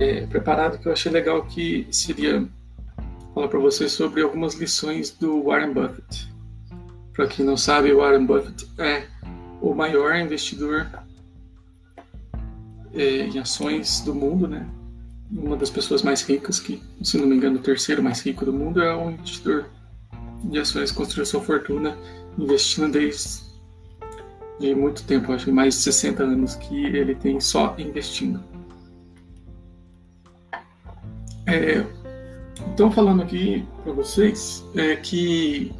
é, preparado que eu achei legal que seria falar para vocês sobre algumas lições do Warren Buffett. Para quem não sabe, o Warren Buffett é o maior investidor é, em ações do mundo, né? Uma das pessoas mais ricas, que, se não me engano, o terceiro mais rico do mundo é um investidor de ações, construiu sua fortuna investindo desde de muito tempo, acho que mais de 60 anos que ele tem só investindo. É, então, falando aqui para vocês, é que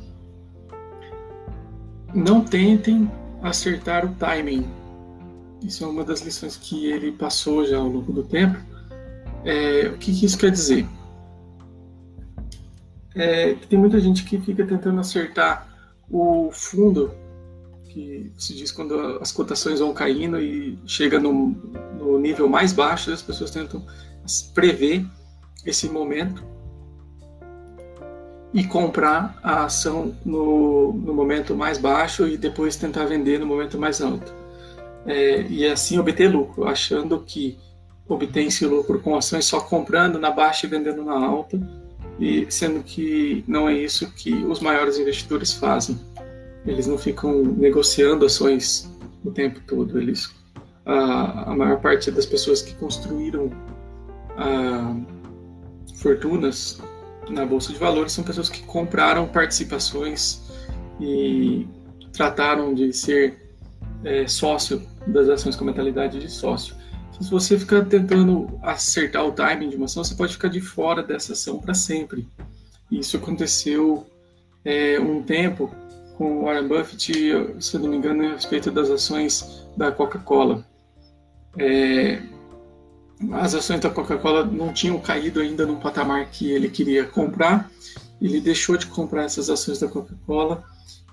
não tentem acertar o timing. Isso é uma das lições que ele passou já ao longo do tempo. É, o que, que, isso quer dizer? É, tem muita gente que fica tentando acertar o fundo, que se diz quando as cotações vão caindo e chega no, no nível mais baixo, as pessoas tentam prever esse momento e comprar a ação no, no momento mais baixo e depois tentar vender no momento mais alto. É, e assim obter lucro, achando que obtém esse lucro com ações só comprando na baixa e vendendo na alta, e sendo que não é isso que os maiores investidores fazem. Eles não ficam negociando ações o tempo todo. Eles, a, a maior parte das pessoas que construíram a, fortunas na bolsa de valores são pessoas que compraram participações e trataram de ser é, sócio das ações com mentalidade de sócio. Então, se você ficar tentando acertar o timing de uma ação, você pode ficar de fora dessa ação para sempre. Isso aconteceu é, um tempo com Warren Buffett, se não me engano, a respeito das ações da Coca-Cola. É, as ações da Coca-Cola não tinham caído ainda num patamar que ele queria comprar. Ele deixou de comprar essas ações da Coca-Cola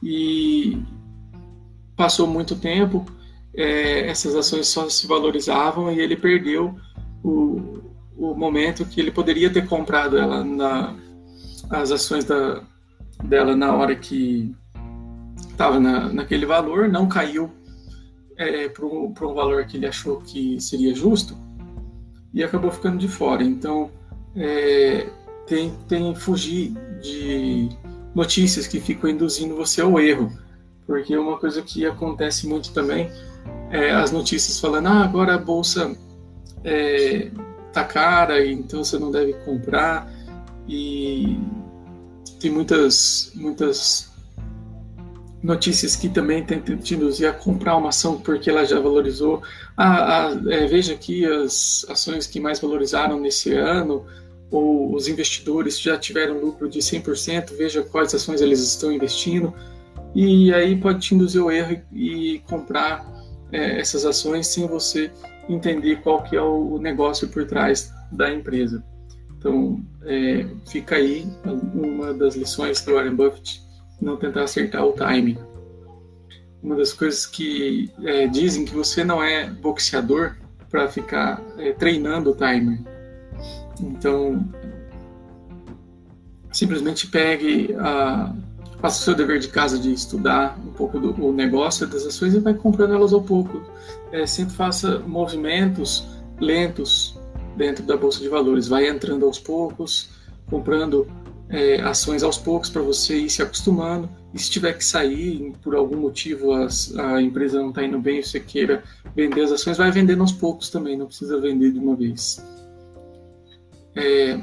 e passou muito tempo, é, essas ações só se valorizavam e ele perdeu o, o momento que ele poderia ter comprado ela na, as ações da, dela na hora que estava na, naquele valor, não caiu é, para um valor que ele achou que seria justo e acabou ficando de fora. Então, é, tem, tem fugir de notícias que ficam induzindo você ao erro, porque uma coisa que acontece muito também é as notícias falando, ah, agora a bolsa é, tá cara, então você não deve comprar, e tem muitas, muitas notícias que também tentam te induzir a comprar uma ação porque ela já valorizou. Ah, ah, é, veja aqui as ações que mais valorizaram nesse ano, ou os investidores já tiveram lucro de 100%, veja quais ações eles estão investindo. E aí pode te induzir ao erro e, e comprar é, essas ações sem você entender qual que é o negócio por trás da empresa. Então, é, fica aí uma das lições do Warren Buffett não tentar acertar o timing. Uma das coisas que é, dizem que você não é boxeador para ficar é, treinando o timer. Então, simplesmente pegue a faça o seu dever de casa de estudar um pouco do negócio das ações e vai comprando elas ao pouco. É, sempre faça movimentos lentos dentro da bolsa de valores. Vai entrando aos poucos, comprando é, ações aos poucos para você ir se acostumando. E se tiver que sair, por algum motivo as, a empresa não está indo bem, você queira vender as ações, vai vendendo aos poucos também, não precisa vender de uma vez. É,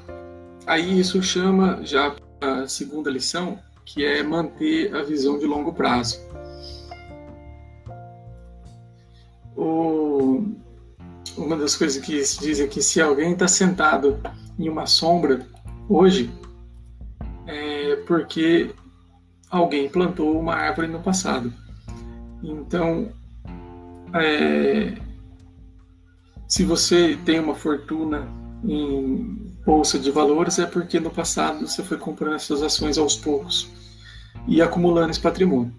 aí isso chama já a segunda lição, que é manter a visão de longo prazo. O, uma das coisas que se diz é que se alguém está sentado em uma sombra hoje, é porque alguém plantou uma árvore no passado. Então, é, se você tem uma fortuna em bolsa de valores, é porque no passado você foi comprando essas ações aos poucos e acumulando esse patrimônio.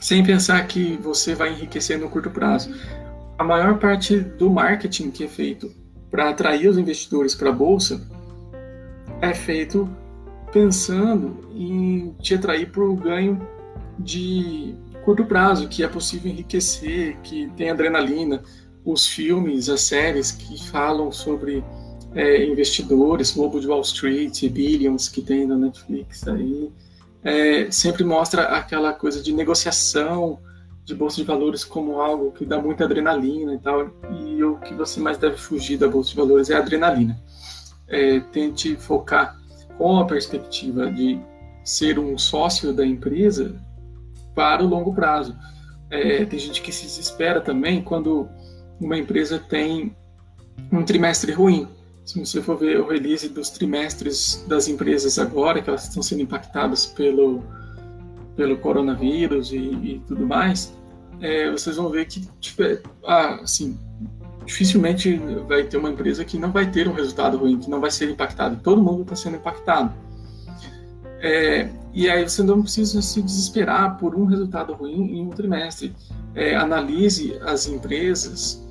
Sem pensar que você vai enriquecer no curto prazo. A maior parte do marketing que é feito para atrair os investidores para a bolsa é feito pensando em te atrair para o ganho de curto prazo, que é possível enriquecer, que tem adrenalina. os filmes, as séries que falam sobre é, investidores, Lobo de Wall Street, Billions que tem na Netflix aí, é, sempre mostra aquela coisa de negociação de bolsa de valores como algo que dá muita adrenalina e tal. E o que você mais deve fugir da bolsa de valores é a adrenalina. É, tente focar com a perspectiva de ser um sócio da empresa para o longo prazo. É, tem gente que se desespera também quando uma empresa tem um trimestre ruim. Se você for ver o release dos trimestres das empresas agora, que elas estão sendo impactadas pelo, pelo coronavírus e, e tudo mais, é, vocês vão ver que tipo, é, ah, assim, dificilmente vai ter uma empresa que não vai ter um resultado ruim, que não vai ser impactado. Todo mundo está sendo impactado. É, e aí você não precisa se desesperar por um resultado ruim em um trimestre. É, analise as empresas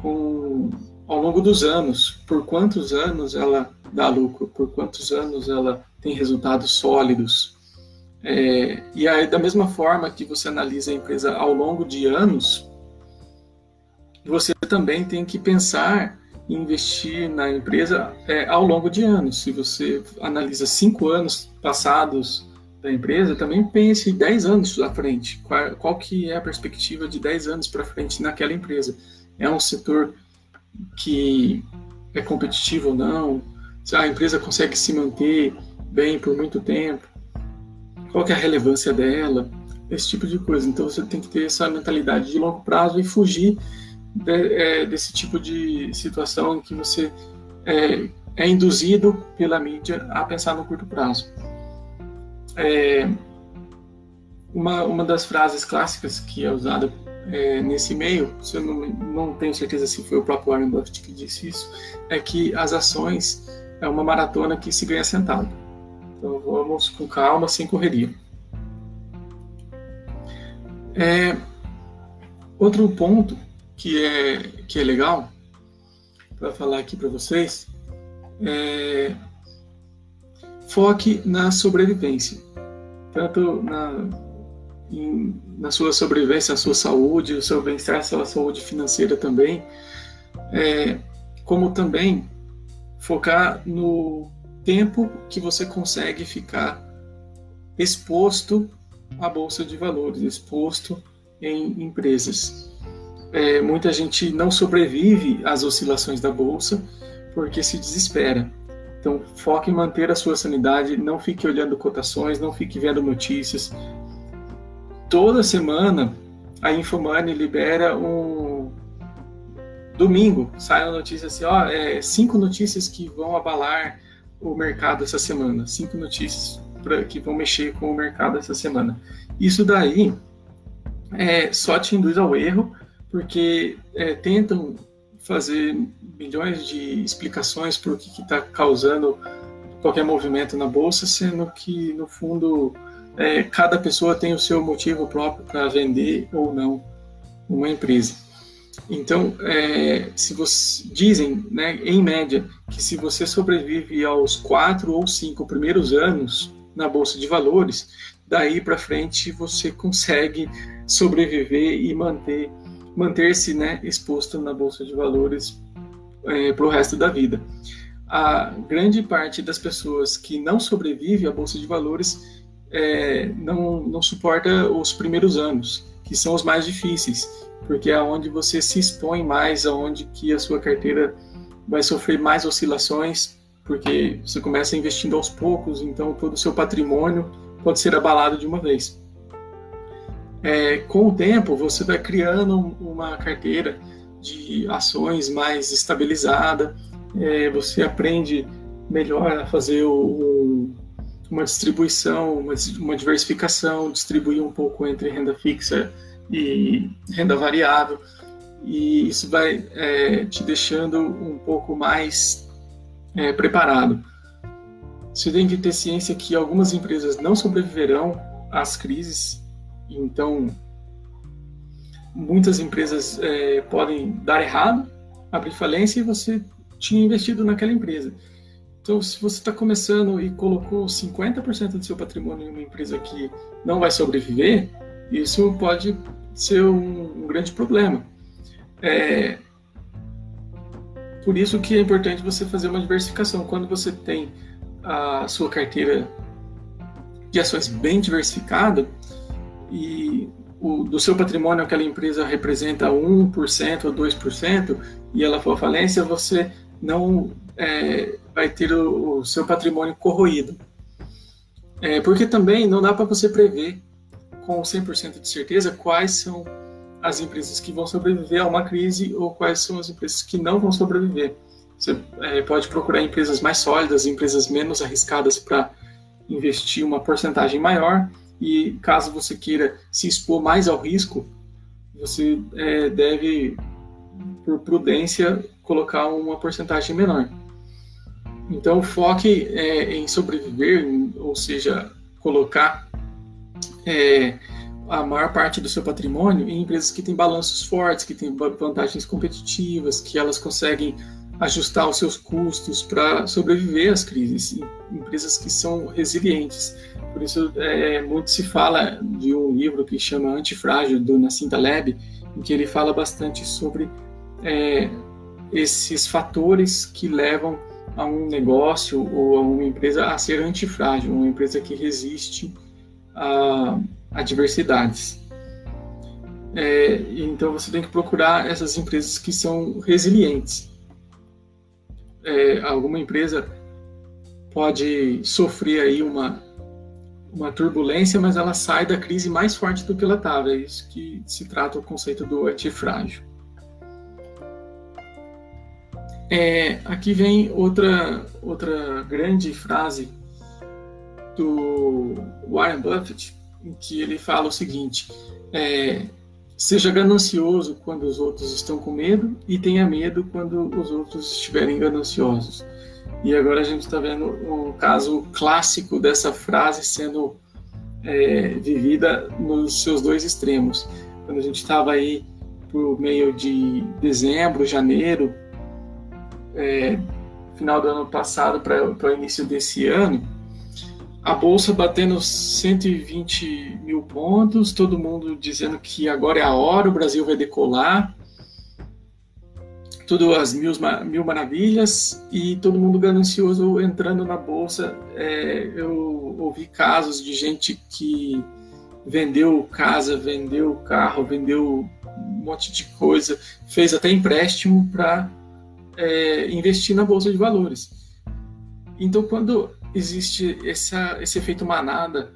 com, ao longo dos anos, por quantos anos ela dá lucro, por quantos anos ela tem resultados sólidos. É, e aí, da mesma forma que você analisa a empresa ao longo de anos, você também tem que pensar em investir na empresa é, ao longo de anos. Se você analisa cinco anos passados da empresa, também pense 10 anos à frente. Qual, qual que é a perspectiva de 10 anos para frente naquela empresa? É um setor que é competitivo ou não? Se a empresa consegue se manter bem por muito tempo? qual é a relevância dela, esse tipo de coisa. Então você tem que ter essa mentalidade de longo prazo e fugir de, é, desse tipo de situação em que você é, é, induzido pela mídia a pensar no curto prazo. É, uma, uma das frases clássicas que é usada é, nesse meio, se eu não, não tenho certeza se foi o próprio Warren Buffett que disse isso, é que as ações é uma maratona que se ganha sentado. Então vamos com calma, sem correria. É, outro ponto que é, que é legal para falar aqui para vocês é foque na sobrevivência, tanto na, em, na sua sobrevivência, na sua saúde, o seu bem-estar, sua saúde financeira também, é, como também focar no tempo que você consegue ficar exposto à bolsa de valores, exposto em empresas. É, muita gente não sobrevive às oscilações da bolsa porque se desespera. Então, foque em manter a sua sanidade, não fique olhando cotações, não fique vendo notícias. Toda semana a Infomoney libera um domingo, sai a notícia assim, ó, é, cinco notícias que vão abalar o mercado essa semana, cinco notícias pra, que vão mexer com o mercado essa semana. Isso daí é, só te induz ao erro, porque é, tentam fazer milhões de explicações por que está causando qualquer movimento na bolsa, sendo que no fundo é, cada pessoa tem o seu motivo próprio para vender ou não uma empresa. Então, é, se você dizem, né, em média, que se você sobrevive aos quatro ou cinco primeiros anos na bolsa de valores, daí para frente você consegue sobreviver e manter manter-se né, exposto na bolsa de valores é, para o resto da vida. A grande parte das pessoas que não sobrevive à bolsa de valores é, não, não suporta os primeiros anos, que são os mais difíceis porque é onde você se expõe mais, aonde que a sua carteira vai sofrer mais oscilações, porque você começa investindo aos poucos, então todo o seu patrimônio pode ser abalado de uma vez. É, com o tempo, você vai criando uma carteira de ações mais estabilizada, é, você aprende melhor a fazer o, uma distribuição, uma, uma diversificação, distribuir um pouco entre renda fixa e renda variável, e isso vai é, te deixando um pouco mais é, preparado. Você tem que ter ciência que algumas empresas não sobreviverão às crises, então muitas empresas é, podem dar errado, abrir falência e você tinha investido naquela empresa. Então, se você está começando e colocou 50% do seu patrimônio em uma empresa que não vai sobreviver, isso pode ser um, um grande problema. É, por isso que é importante você fazer uma diversificação. Quando você tem a sua carteira de ações bem diversificada e o, do seu patrimônio aquela empresa representa 1% ou 2% e ela for falência, você não é, vai ter o, o, seu patrimônio corroído. É, porque também não dá para você prever com 100% de certeza quais são as empresas que vão sobreviver a uma crise ou quais são as empresas que não vão sobreviver. Você é, pode procurar empresas mais sólidas, empresas menos arriscadas para investir uma porcentagem maior e caso você queira se expor mais ao risco, você é, deve, por prudência, colocar uma porcentagem menor. Então, foque é, em sobreviver, ou seja, colocar é, a maior parte do seu patrimônio em empresas que têm balanços fortes, que têm vantagens competitivas, que elas conseguem ajustar os seus custos para sobreviver às crises, empresas que são resilientes. Por isso, é, muito se fala de um livro que chama Antifrágil, do Nassim Taleb, em que ele fala bastante sobre é, esses fatores que levam a um negócio ou a uma empresa a ser antifrágil, uma empresa que resiste a adversidades. É, então você tem que procurar essas empresas que são resilientes. É, alguma empresa pode sofrer aí uma, uma turbulência, mas ela sai da crise mais forte do que ela estava. É isso que se trata o conceito do antifrágil. É, aqui vem outra, outra grande frase do Warren Buffett, em que ele fala o seguinte: é, seja ganancioso quando os outros estão com medo e tenha medo quando os outros estiverem gananciosos. E agora a gente está vendo um caso clássico dessa frase sendo é, vivida nos seus dois extremos. Quando a gente estava aí por meio de dezembro, janeiro, é, final do ano passado para o início desse ano, a bolsa batendo 120 mil pontos, todo mundo dizendo que agora é a hora, o Brasil vai decolar, tudo as mil, mil maravilhas e todo mundo ganancioso entrando na bolsa. É, eu ouvi casos de gente que vendeu casa, vendeu carro, vendeu um monte de coisa, fez até empréstimo para é, investir na bolsa de valores. Então, quando existe essa, esse efeito manada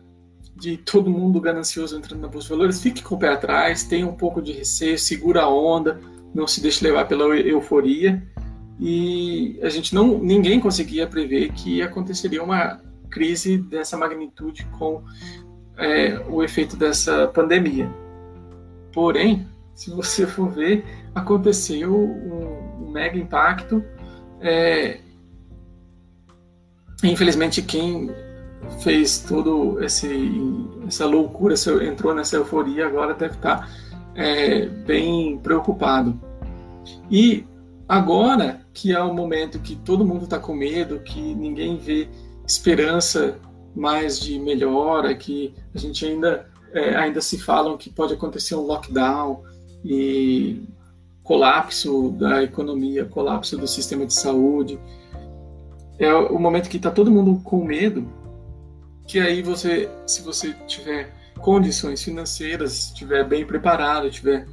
de todo mundo ganancioso entrando na bolsa de valores, fique com o pé atrás, tenha um pouco de receio, segura a onda, não se deixe levar pela euforia. E a gente não, ninguém conseguia prever que aconteceria uma crise dessa magnitude com é, o efeito dessa pandemia. Porém, se você for ver, aconteceu um, um mega impacto. É, Infelizmente, quem fez todo esse essa loucura, entrou nessa euforia, agora deve estar é, bem preocupado. E agora que é o momento que todo mundo está com medo, que ninguém vê esperança mais de melhora, que a gente ainda é, ainda se falam que pode acontecer um lockdown e colapso da economia, colapso do sistema de saúde é o momento que está todo mundo com medo, que aí você, se você tiver condições financeiras, estiver bem preparado, estiver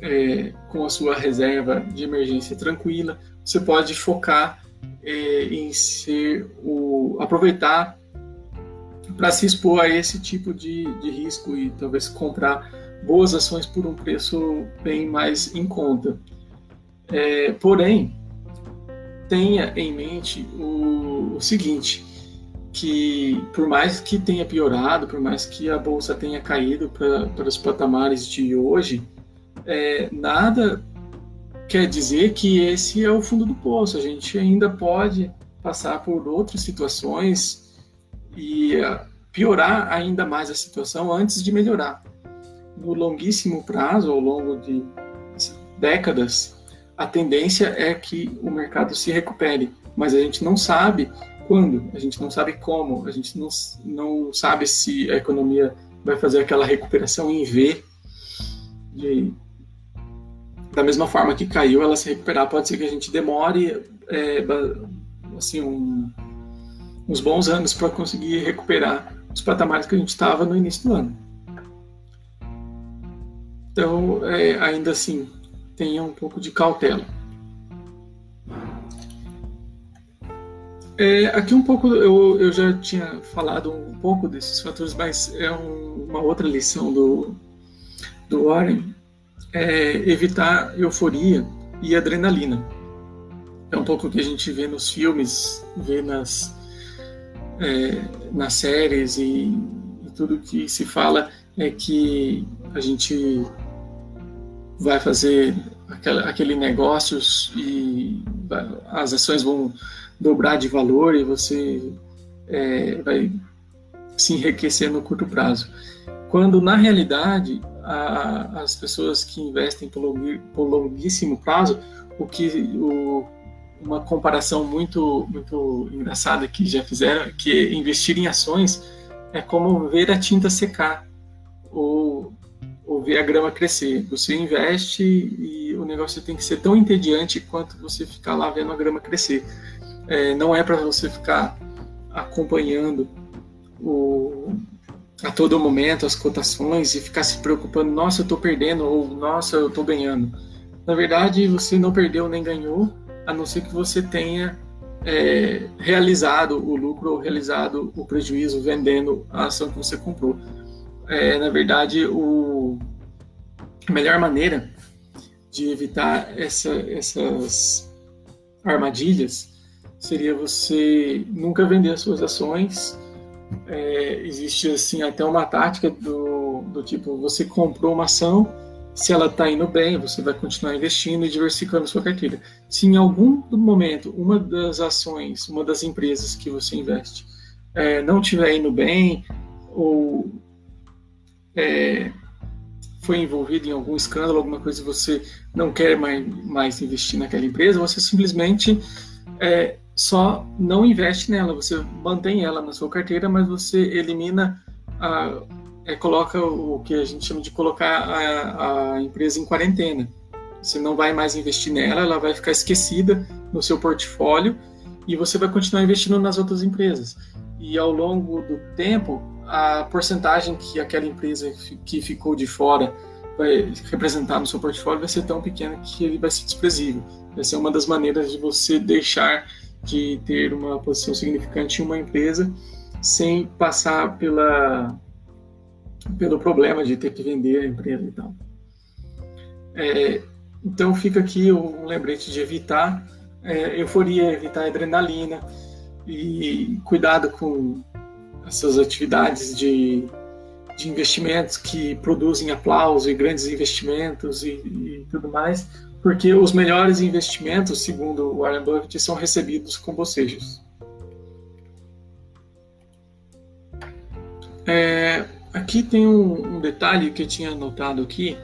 é, com a sua reserva de emergência tranquila, você pode focar é, em ser o aproveitar para se expor a esse tipo de, de risco e talvez comprar boas ações por um preço bem mais em conta. É, porém, tenha em mente o, o seguinte, que por mais que tenha piorado, por mais que a bolsa tenha caído para os patamares de hoje, é, nada quer dizer que esse é o fundo do poço. A gente ainda pode passar por outras situações e uh, piorar ainda mais a situação antes de melhorar. No longuíssimo prazo, ao longo de décadas, a tendência é que o mercado se recupere, mas a gente não sabe quando, a gente não sabe como, a gente não, não sabe se a economia vai fazer aquela recuperação em V de da mesma forma que caiu, ela se recuperar. Pode ser que a gente demore é, assim, um, uns bons anos para conseguir recuperar os patamares que a gente estava no início do ano. Então, é, ainda assim, tenha um pouco de cautela. É, aqui um pouco, eu, eu já tinha falado um pouco desses fatores, mas é um, uma outra lição do, do Warren, é evitar euforia e adrenalina. É um pouco o que a gente vê nos filmes, vê nas, é, nas séries e, e tudo que se fala é que a gente vai fazer aquele, aquele negócio e as ações vão dobrar de valor e você é, vai se enriquecer no curto prazo. Quando na realidade a, as pessoas que investem por, long, por longuíssimo prazo, o que o, uma comparação muito muito engraçada que já fizeram, que investir em ações é como ver a tinta secar ou, ou ver a grama crescer. Você investe e o negócio tem que ser tão entediante quanto você ficar lá vendo a grama crescer. É, não é para você ficar acompanhando o, a todo momento as cotações e ficar se preocupando, nossa, eu estou perdendo ou nossa, eu estou ganhando. Na verdade, você não perdeu nem ganhou, a não ser que você tenha é, realizado o lucro ou realizado o prejuízo vendendo a ação que você comprou. É, na verdade, o, a melhor maneira de evitar essa, essas armadilhas seria você nunca vender as suas ações. É, existe assim até uma tática do, do tipo você comprou uma ação, se ela está indo bem, você vai continuar investindo e diversificando sua carteira. Se em algum momento uma das ações, uma das empresas que você investe é, não estiver indo bem ou é, foi envolvido em algum escândalo, alguma coisa você não quer mais, mais investir naquela empresa, você simplesmente é, só não investe nela, você mantém ela na sua carteira, mas você elimina, a, é, coloca o que a gente chama de colocar a, a, empresa em quarentena. Você não vai mais investir nela, ela vai ficar esquecida no seu portfólio e você vai continuar investindo nas outras empresas. E ao longo do tempo, a porcentagem que aquela empresa que ficou de fora vai representar no seu portfólio vai ser tão pequena que ele vai ser desprezível. Essa é uma das maneiras de você deixar de ter uma posição significante em uma empresa sem passar pela, pelo problema de ter que vender a empresa e tal. É, então fica aqui um lembrete de evitar é, euforia, evitar adrenalina e cuidado com essas atividades de, de investimentos que produzem aplauso e grandes investimentos e, e tudo mais, porque os melhores investimentos, segundo Warren Buffett, são recebidos com bocejos. É, aqui tem um, um, detalhe que eu tinha notado aqui.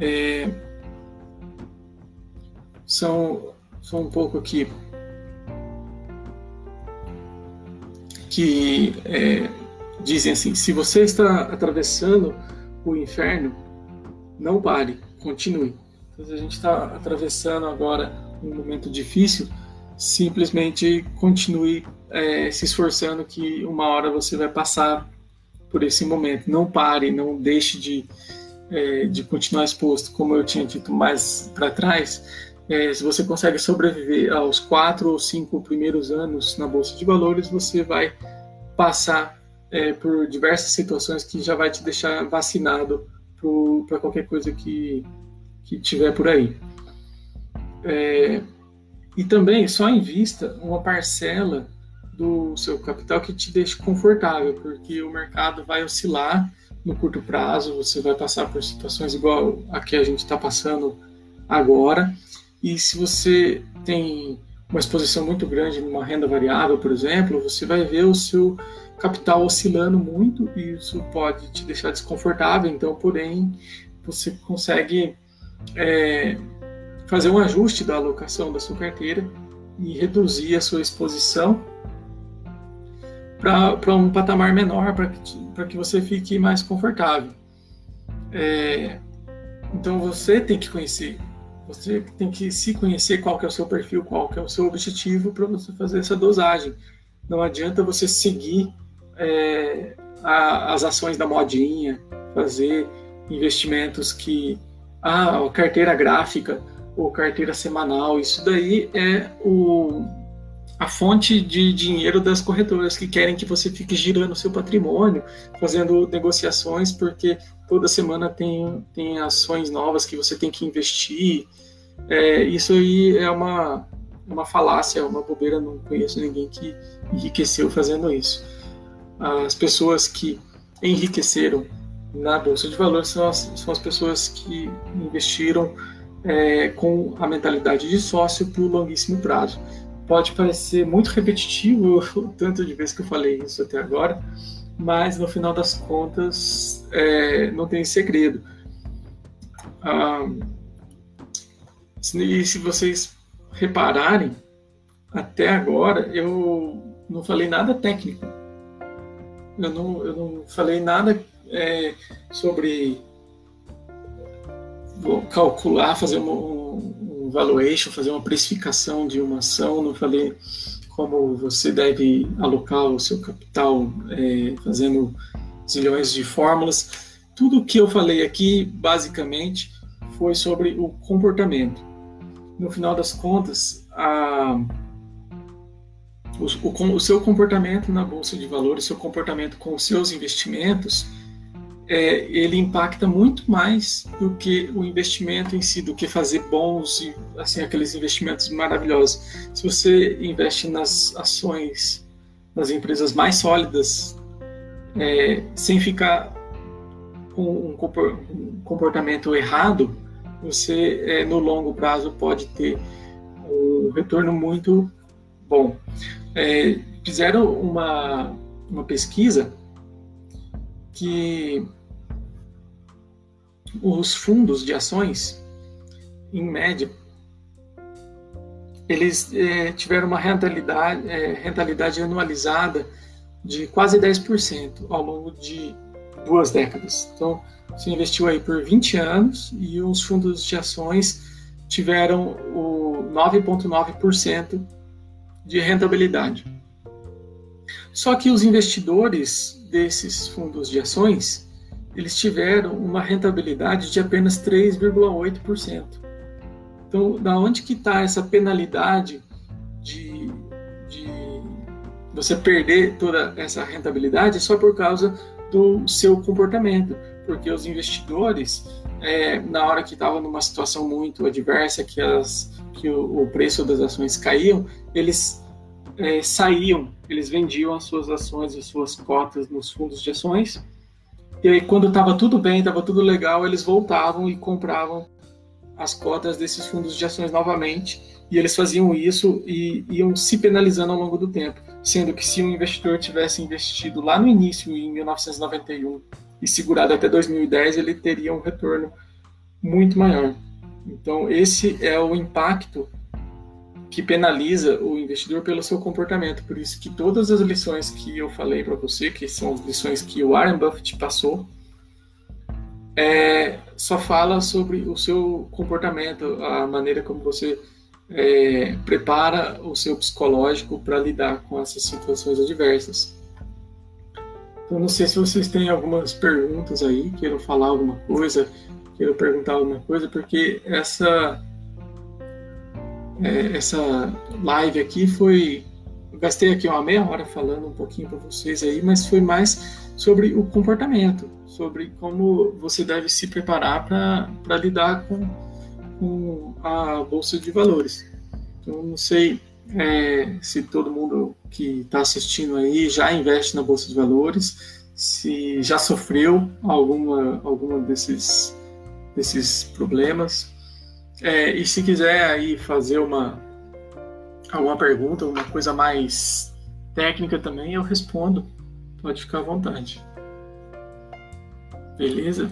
É, são, são um pouco aqui que é, dizem assim: se você está atravessando o inferno, não pare, continue a gente está atravessando agora um momento difícil, simplesmente continue é, se esforçando que uma hora você vai passar por esse momento. Não pare, não deixe de, é, de continuar exposto. Como eu tinha dito mais para trás, é, se você consegue sobreviver aos quatro ou cinco primeiros anos na Bolsa de Valores, você vai passar é, por diversas situações que já vai te deixar vacinado para qualquer coisa que que tiver por aí. É, e também só invista uma parcela do seu capital que te deixe confortável, porque o mercado vai oscilar no curto prazo, você vai passar por situações igual a que a gente está passando agora. E se você tem uma exposição muito grande numa renda variável, por exemplo, você vai ver o seu capital oscilando muito e isso pode te deixar desconfortável. Então, porém, você consegue é, fazer um ajuste da alocação da sua carteira e reduzir a sua exposição para um patamar menor, para que, que você fique mais confortável. É, Então você tem que conhecer, você tem que se conhecer qual que é o seu perfil, qual que é o seu objetivo para você fazer essa dosagem. Não adianta você seguir é, a, as ações da modinha, fazer investimentos que ah, carteira gráfica ou carteira semanal, isso daí é o, a fonte de dinheiro das corretoras que querem que você fique girando seu patrimônio, fazendo negociações, porque toda semana tem, tem ações novas que você tem que investir. É, isso aí é uma, uma falácia, uma bobeira, não conheço ninguém que enriqueceu fazendo isso. As pessoas que enriqueceram na Bolsa de Valores são as, são as pessoas que investiram é, com a mentalidade de sócio por longuíssimo prazo. Pode parecer muito repetitivo o tanto de vezes que eu falei isso até agora, mas no final das contas é, não tem segredo. Ah, e se vocês repararem, até agora eu não falei nada técnico. Eu não, eu não falei nada é, sobre calcular, fazer um, valuation, fazer uma precificação de uma ação, não falei como você deve alocar o seu capital é, fazendo zilhões de fórmulas. Tudo o que eu falei aqui, basicamente, foi sobre o comportamento. No final das contas, a, o, o, o seu comportamento na bolsa de valores, seu comportamento com os seus investimentos, é, ele impacta muito mais do que o investimento em si, do que fazer bons e assim aqueles investimentos maravilhosos. Se você investe nas ações das empresas mais sólidas, é, sem ficar com um comportamento errado, você é, no longo prazo pode ter um retorno muito bom. É, fizeram uma, uma pesquisa que os fundos de ações, em média, eles é, tiveram uma rentabilidade, é, rentabilidade anualizada de quase 10% ao longo de duas décadas. Então, você investiu aí por 20 anos e os fundos de ações tiveram o 9,9% de rentabilidade. Só que os investidores desses fundos de ações eles tiveram uma rentabilidade de apenas 3,8%. Então, da onde que está essa penalidade de, de você perder toda essa rentabilidade só por causa do seu comportamento, porque os investidores, é, na hora que estavam numa situação muito adversa, que, as, que o, o preço das ações caíam, eles é, saíam, eles vendiam as suas ações, as suas cotas nos fundos de ações e aí, quando estava tudo bem, estava tudo legal, eles voltavam e compravam as cotas desses fundos de ações novamente. E eles faziam isso e iam se penalizando ao longo do tempo. Sendo que se um investidor tivesse investido lá no início, em 1991, e segurado até 2010, ele teria um retorno muito maior. Então, esse é o impacto que penaliza o investidor pelo seu comportamento. Por isso que todas as lições que eu falei para você, que são as lições que o Warren Buffett passou, é, só fala sobre o seu comportamento, a maneira como você é, prepara o seu psicológico para lidar com essas situações adversas. Então, não sei se vocês têm algumas perguntas aí, queiram falar alguma coisa, queiram perguntar alguma coisa, porque essa é, essa live aqui foi. Gastei aqui uma meia hora falando um pouquinho para vocês aí, mas foi mais sobre o comportamento, sobre como você deve se preparar para lidar com, com a bolsa de valores. Então, não sei é, se todo mundo que está assistindo aí já investe na bolsa de valores, se já sofreu alguma, alguma desses, desses problemas. É, e se quiser aí fazer uma alguma pergunta, uma coisa mais técnica também, eu respondo. Pode ficar à vontade. Beleza?